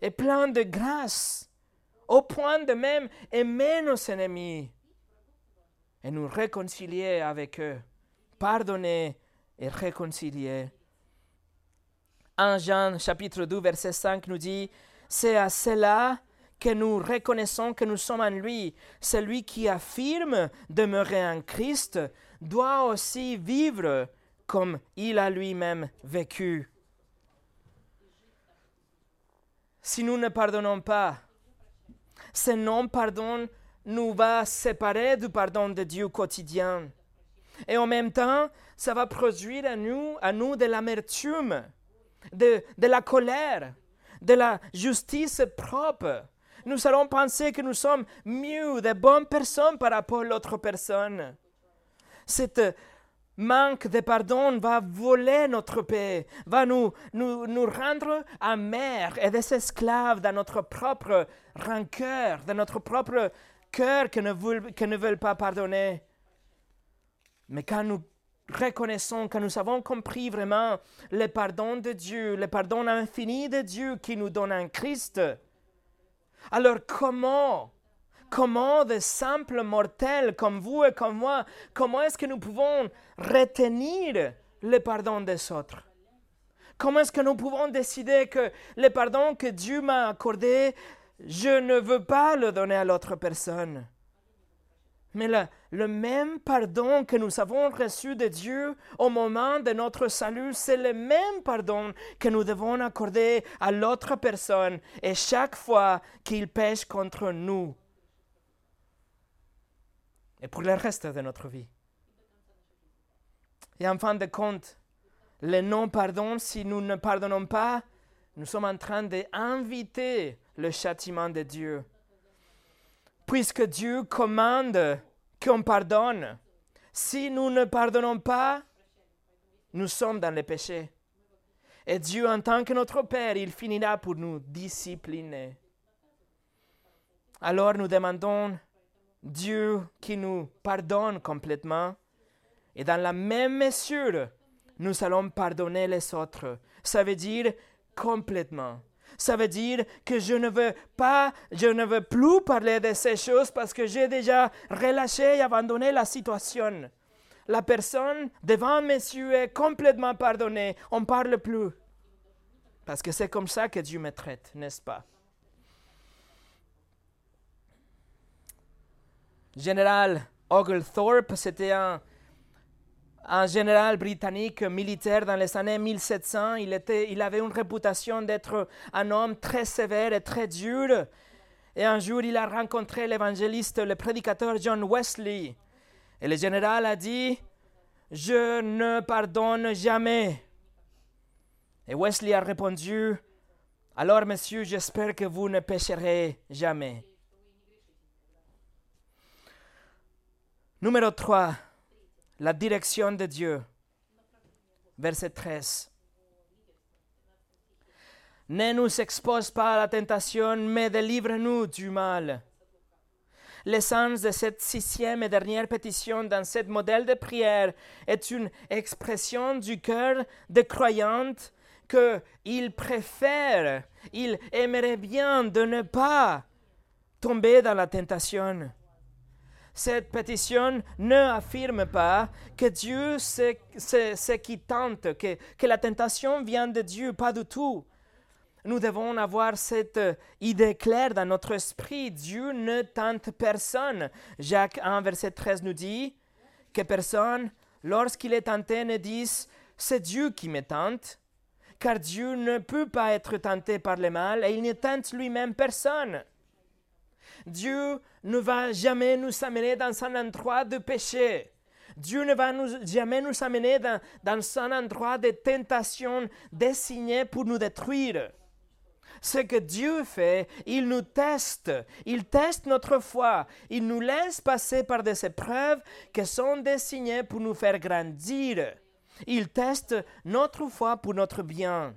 et plein de grâce, au point de même aimer nos ennemis et nous réconcilier avec eux, pardonner et réconcilier. 1 Jean chapitre 2 verset 5 nous dit, c'est à cela que nous reconnaissons que nous sommes en lui. Celui qui affirme demeurer en Christ doit aussi vivre comme il a lui-même vécu. Si nous ne pardonnons pas, ce non-pardon nous va séparer du pardon de Dieu quotidien. Et en même temps, ça va produire à nous, à nous de l'amertume, de, de la colère, de la justice propre. Nous allons penser que nous sommes mieux, de bonnes personnes par rapport à l'autre personne. Cette manque de pardon va voler notre paix, va nous, nous, nous rendre amers et des esclaves dans notre propre rancœur, dans notre propre cœur qui ne, veulent, ne pas pardonner. Mais quand nous reconnaissons, quand nous avons compris vraiment le pardon de Dieu, le pardon infini de Dieu qui nous donne un Christ, alors comment, comment de simples mortels comme vous et comme moi, comment est-ce que nous pouvons retenir le pardon des autres? Comment est-ce que nous pouvons décider que le pardon que Dieu m'a accordé, je ne veux pas le donner à l'autre personne? Mais le, le, même pardon que nous avons reçu de Dieu au moment de notre salut, c'est le même pardon que nous devons accorder à l'autre personne et chaque fois qu'il pêche contre nous. Et pour le reste de notre vie. Et en fin de compte, le non-pardon, si nous ne pardonnons pas, nous sommes en train d'inviter le châtiment de Dieu puisque Dieu commande qu'on pardonne. Si nous ne pardonnons pas, nous sommes dans le péché. Et Dieu, en tant que notre Père, il finira pour nous discipliner. Alors nous demandons Dieu qui nous pardonne complètement. Et dans la même mesure, nous allons pardonner les autres. Ça veut dire complètement. Ça veut dire que je ne veux pas, je ne veux plus parler de ces choses parce que j'ai déjà relâché et abandonné la situation. La personne devant mes yeux est complètement pardonnée. On ne parle plus. Parce que c'est comme ça que Dieu me traite, n'est-ce pas? Général Oglethorpe, c'était un, général britannique militaire dans les années 1700. Il, était, il avait une réputation d'être un homme très sévère et très dur. Et un jour, il a rencontré l'évangéliste, le prédicateur John Wesley. Et le général a dit, je ne pardonne jamais. Et Wesley a répondu, alors monsieur, j'espère que vous ne pécherez jamais. Numéro 3 la direction de Dieu. Verset 13. Ne nous expose pas à la tentation, mais délivre-nous du mal. L'essence de cette sixième et dernière pétition dans ce modèle de prière est une expression du cœur des croyantes qu'il préfère, il aimerait bien de ne pas tomber dans la tentation. Cette pétition ne affirme pas que Dieu c'est ce qui tente, que, que la tentation vient de Dieu, pas du tout. Nous devons avoir cette idée claire dans notre esprit. Dieu ne tente personne. Jacques 1, verset 13 nous dit que personne, lorsqu'il est tenté, ne dise c'est Dieu qui me tente, car Dieu ne peut pas être tenté par le mal et il ne tente lui-même personne. Dieu ne va jamais nous amener dans un endroit de péché. Dieu ne va jamais nous amener dans, dans un endroit de tentation destiné pour nous détruire. Ce que Dieu fait, il nous teste, il teste notre foi, il nous laisse passer par des épreuves qui sont destinées pour nous faire grandir. Il teste notre foi pour notre bien.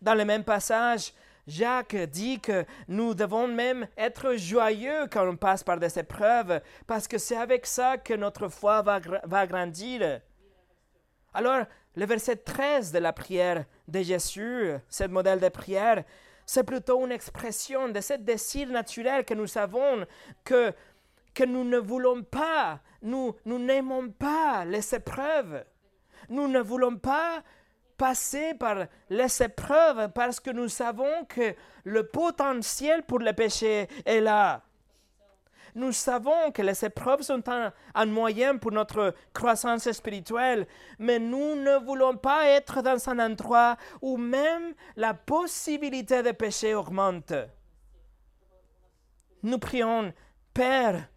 Dans le même passage, Jacques dit que nous devons même être joyeux quand on passe par des épreuves, parce que c'est avec ça que notre foi va, grandir. Alors, le verset 13 de la prière de Jésus, ce modèle de prière, c'est plutôt une expression de ce désir naturel que nous avons, que, que nous ne voulons pas, nous n'aimons pas les épreuves. Nous ne voulons pas passer par les épreuves parce que nous savons que le potentiel pour le péché est là. Nous savons que les épreuves sont un, un, moyen pour notre croissance spirituelle, mais nous ne voulons pas être dans un endroit où même la possibilité de péché augmente. Nous prions, Père,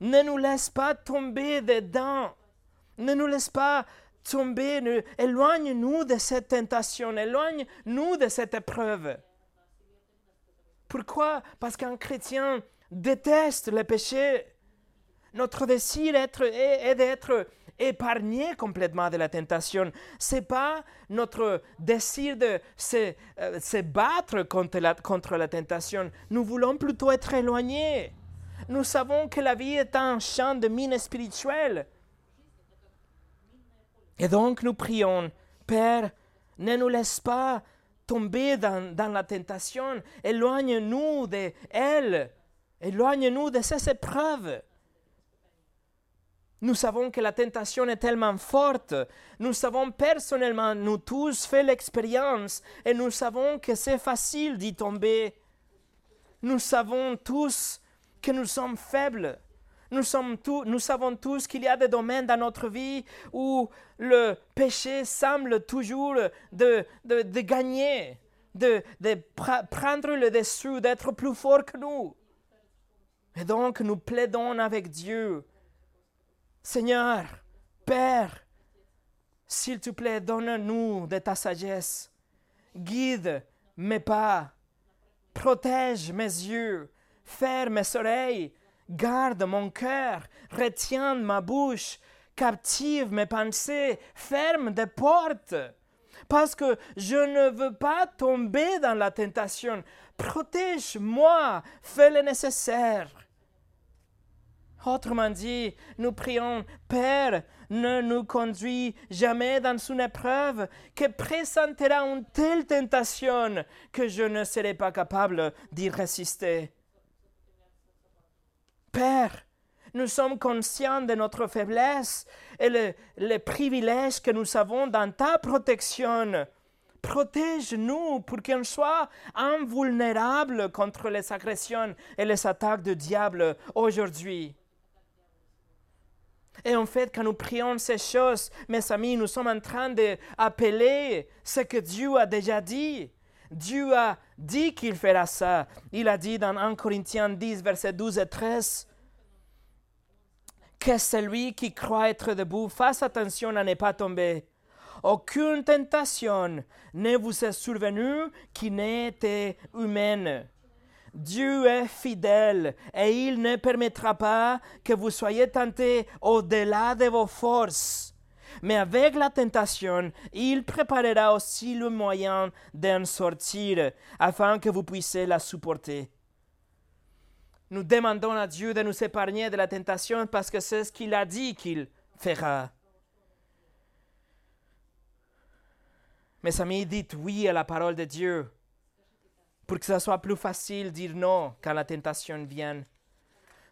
ne nous laisse pas tomber dedans. Ne nous laisse pas tomber. Éloigne-nous de cette tentation. Éloigne-nous de cette épreuve. Pourquoi? Parce qu'un chrétien déteste le péché. Notre désir est, d'être épargné complètement de la tentation. Ce n'est pas notre désir de se, euh, battre contre la, contre la tentation. Nous voulons plutôt être éloignés. Nous savons que la vie est un champ de mine spirituelle. Et donc nous prions, Père, ne nous laisse pas tomber dans, la tentation. Éloigne-nous de elle. Éloigne-nous de ces épreuves. Nous savons que la tentation est tellement forte. Nous savons personnellement, nous tous, fait l'expérience et nous savons que c'est facile d'y tomber. Nous savons tous que nous sommes faibles. Nous, sommes nous savons tous qu'il y a des domaines dans notre vie où le péché semble toujours de, de, de gagner, de, de prendre le dessus, d'être plus fort que nous. Et donc nous plaidons avec Dieu. Seigneur, Père, s'il te plaît, donne-nous de ta sagesse. Guide mes pas. Protège mes yeux ferme mes oreilles, garde mon cœur, retiens ma bouche, captive mes pensées, ferme des portes. Parce que je ne veux pas tomber dans la tentation. Protège-moi, fais le nécessaire. Autrement dit, nous prions, Père, ne nous conduis jamais dans une épreuve qui présentera une telle tentation que je ne serai pas capable d'y résister? Père, nous sommes conscients de notre faiblesse et le, le privilège que nous avons dans ta protection. Protège-nous pour qu'on soit invulnérable contre les agressions et les attaques du diable aujourd'hui. Et en fait, quand nous prions ces choses, mes amis, nous sommes en train d'appeler ce que Dieu a déjà dit. Dieu a dit qu'il fera ça. Il a dit dans 1 Corinthiens 10, versets 12 et 13, que celui qui croit être debout fasse attention à ne pas tomber. Aucune tentation ne vous est survenue qui été humaine. Dieu est fidèle et il ne permettra pas que vous soyez tentés au-delà de vos forces. Mais avec la tentation, il préparera aussi le moyen d'en sortir afin que vous puissiez la supporter. Nous demandons à Dieu de nous épargner de la tentation parce que c'est ce qu'il a dit qu'il fera. Mes amis, dites oui à la parole de Dieu pour que ce soit plus facile de dire non quand la tentation vient.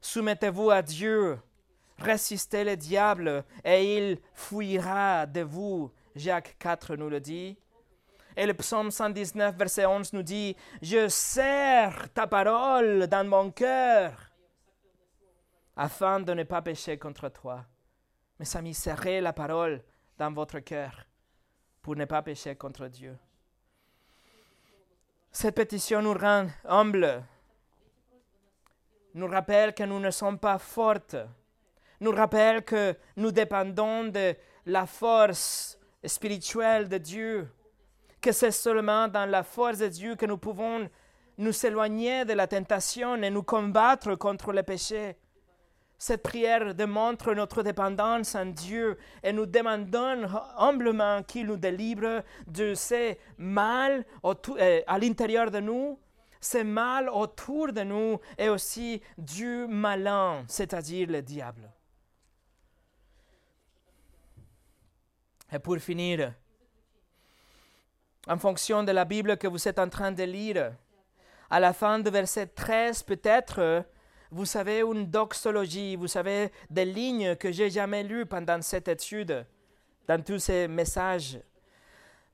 Soumettez-vous à Dieu, résistez le diable et il fuira de vous. Jacques 4 nous le dit. Et le psaume 119, verset 11 nous dit, Je serre ta parole dans mon cœur afin de ne pas pécher contre toi. Mes amis, serrez la parole dans votre cœur pour ne pas pécher contre Dieu. Cette pétition nous rend humbles, nous rappelle que nous ne sommes pas fortes, nous rappelle que nous dépendons de la force spirituelle de Dieu, que c'est seulement dans la force de Dieu que nous pouvons nous éloigner de la tentation et nous combattre contre le péché. Cette prière démontre notre dépendance en Dieu et nous demandons humblement qu'il nous délivre de ces mal euh, à l'intérieur de nous, ces mal autour de nous et aussi du malin, c'est-à-dire le diable. Et pour finir, en fonction de la Bible que vous êtes en train de lire. À la fin du verset 13, peut-être, vous savez une doxologie, vous savez des lignes que j'ai jamais lues pendant cette étude, dans tous ces messages.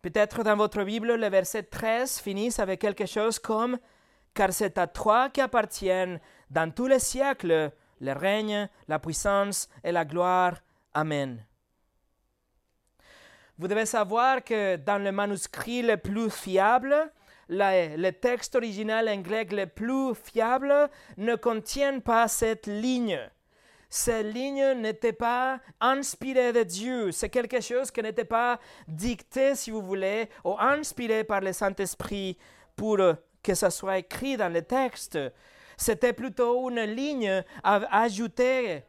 Peut-être dans votre Bible, le verset 13 finit avec quelque chose comme car c'est à toi qui appartiennent dans tous les siècles le règne, la puissance et la gloire. Amen. Vous devez savoir que dans le manuscrit le plus fiable, le texte original anglais le plus fiable ne contient pas cette ligne. Cette ligne n'était pas inspirée de Dieu. C'est quelque chose qui n'était pas dicté, si vous voulez, ou inspiré par le Saint-Esprit pour que ça soit écrit dans le texte. C'était plutôt une ligne à ajouter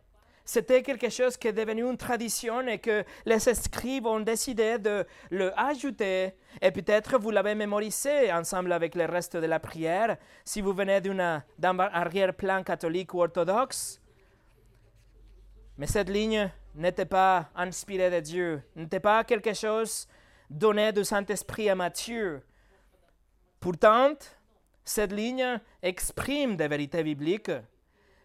c'était quelque chose qui est devenu une tradition et que les scribes ont décidé de le ajouter. Et peut-être vous l'avez mémorisé ensemble avec le reste de la prière si vous venez d'un arrière-plan catholique ou orthodoxe. Mais cette ligne n'était pas inspirée de Dieu, n'était pas quelque chose donné du Saint-Esprit à Matthieu. Pourtant, cette ligne exprime des vérités bibliques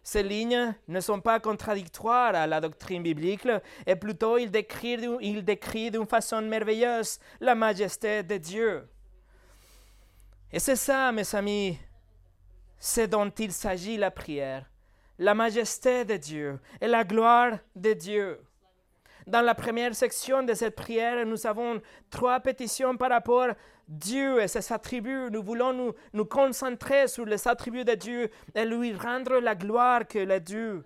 ces lignes ne sont pas contradictoires à la doctrine biblique, et plutôt il décrit, d'une façon merveilleuse la majesté de Dieu. Et c'est ça, mes amis, c'est dont il s'agit la prière, la majesté de Dieu et la gloire de Dieu. Dans la première section de cette prière, nous avons trois pétitions par rapport à Dieu et ses attributs. Nous voulons nous, nous concentrer sur les attributs de Dieu et lui rendre la gloire que est Dieu.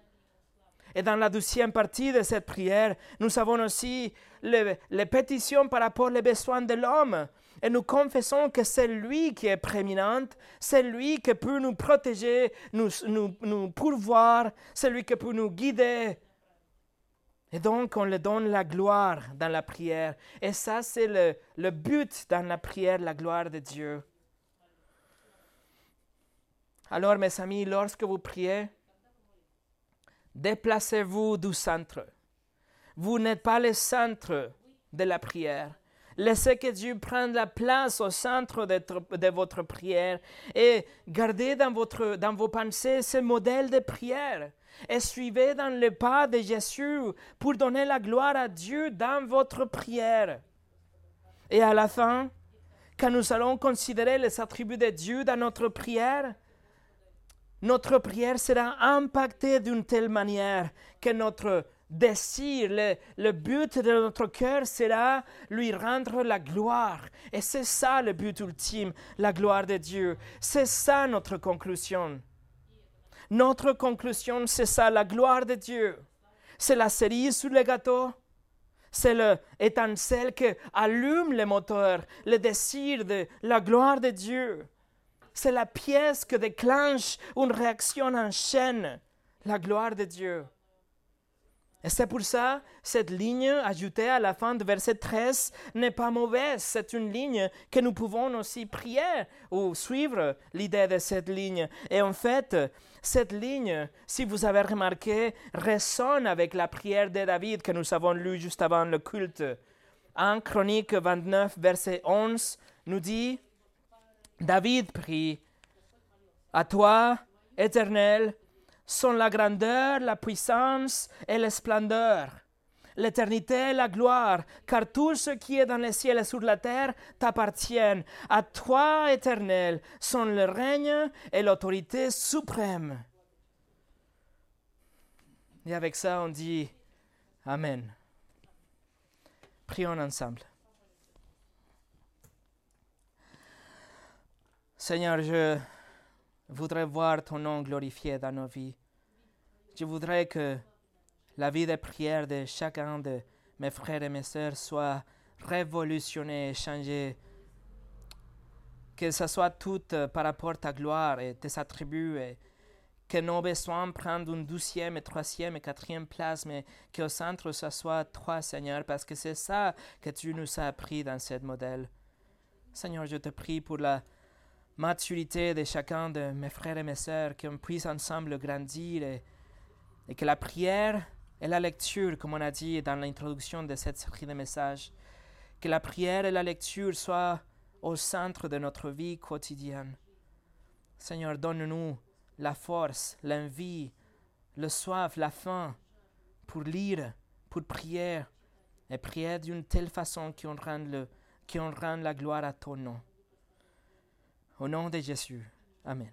Et dans la deuxième partie de cette prière, nous avons aussi les, les pétitions par rapport aux besoins de l'homme. Et nous confessons que c'est lui qui est prééminent, c'est lui qui peut nous protéger, nous, nous, nous pourvoir, c'est lui qui peut nous guider, et donc, on le donne la gloire dans la prière. Et ça, c'est le, le but dans la prière, la gloire de Dieu. Alors, mes amis, lorsque vous priez, déplacez-vous du centre. Vous n'êtes pas le centre de la prière. Laissez que Dieu prenne la place au centre de, de, votre prière et gardez dans, votre, dans vos pensées ce modèle de prière et suivez dans le pas de Jésus pour donner la gloire à Dieu dans votre prière. Et à la fin, quand nous allons considérer les attributs de Dieu dans notre prière, notre prière sera impactée d'une telle manière que notre désir, le, but de notre cœur sera lui rendre la gloire. Et c'est ça le but ultime, la gloire de Dieu. C'est ça notre conclusion. Notre conclusion, c'est ça, la gloire de Dieu. C'est la cerise sur le gâteau. C'est l'étincelle qui allume le moteur, le désir de la gloire de Dieu. C'est la pièce qui déclenche une réaction en chaîne, la gloire de Dieu. Et c'est pour ça, cette ligne ajoutée à la fin de verset 13 n'est pas mauvaise. C'est une ligne que nous pouvons aussi prier ou suivre l'idée de cette ligne. Et en fait, cette ligne, si vous avez remarqué, résonne avec la prière de David que nous avons lue juste avant le culte. En Chronique 29, verset 11, nous dit, David prie, À toi, Éternel, sont la grandeur, la puissance et la splendeur, l'éternité et la gloire, car tout ce qui est dans les ciels et sur la terre t'appartient. À toi, éternel, sont le règne et l'autorité suprême. Et avec ça, on dit Amen. Prions ensemble. Seigneur, je voudrais voir ton nom glorifié dans nos vies. Je voudrais que la vie de prière de chacun de mes frères et mes sœurs soit révolutionnée, changée. Que ce soit tout euh, par rapport à ta gloire et tes attributs et que nos besoins prennent une douzième et troisième et quatrième place, mais qu'au centre, ce soit toi, Seigneur, parce que c'est ça que tu nous as appris dans ce modèle. Seigneur, je te prie pour la maturité de chacun de mes frères et mes sœurs, qu'on puisse ensemble grandir et, que la prière et la lecture, comme on a dit dans l'introduction de cette série de messages, que la prière et la lecture soient au centre de notre vie quotidienne. Seigneur, donne-nous la force, l'envie, le soif, la faim pour lire, pour prier et prier d'une telle façon qu'on rende, rend la gloire à ton nom. Au nom de Jésus. Amen.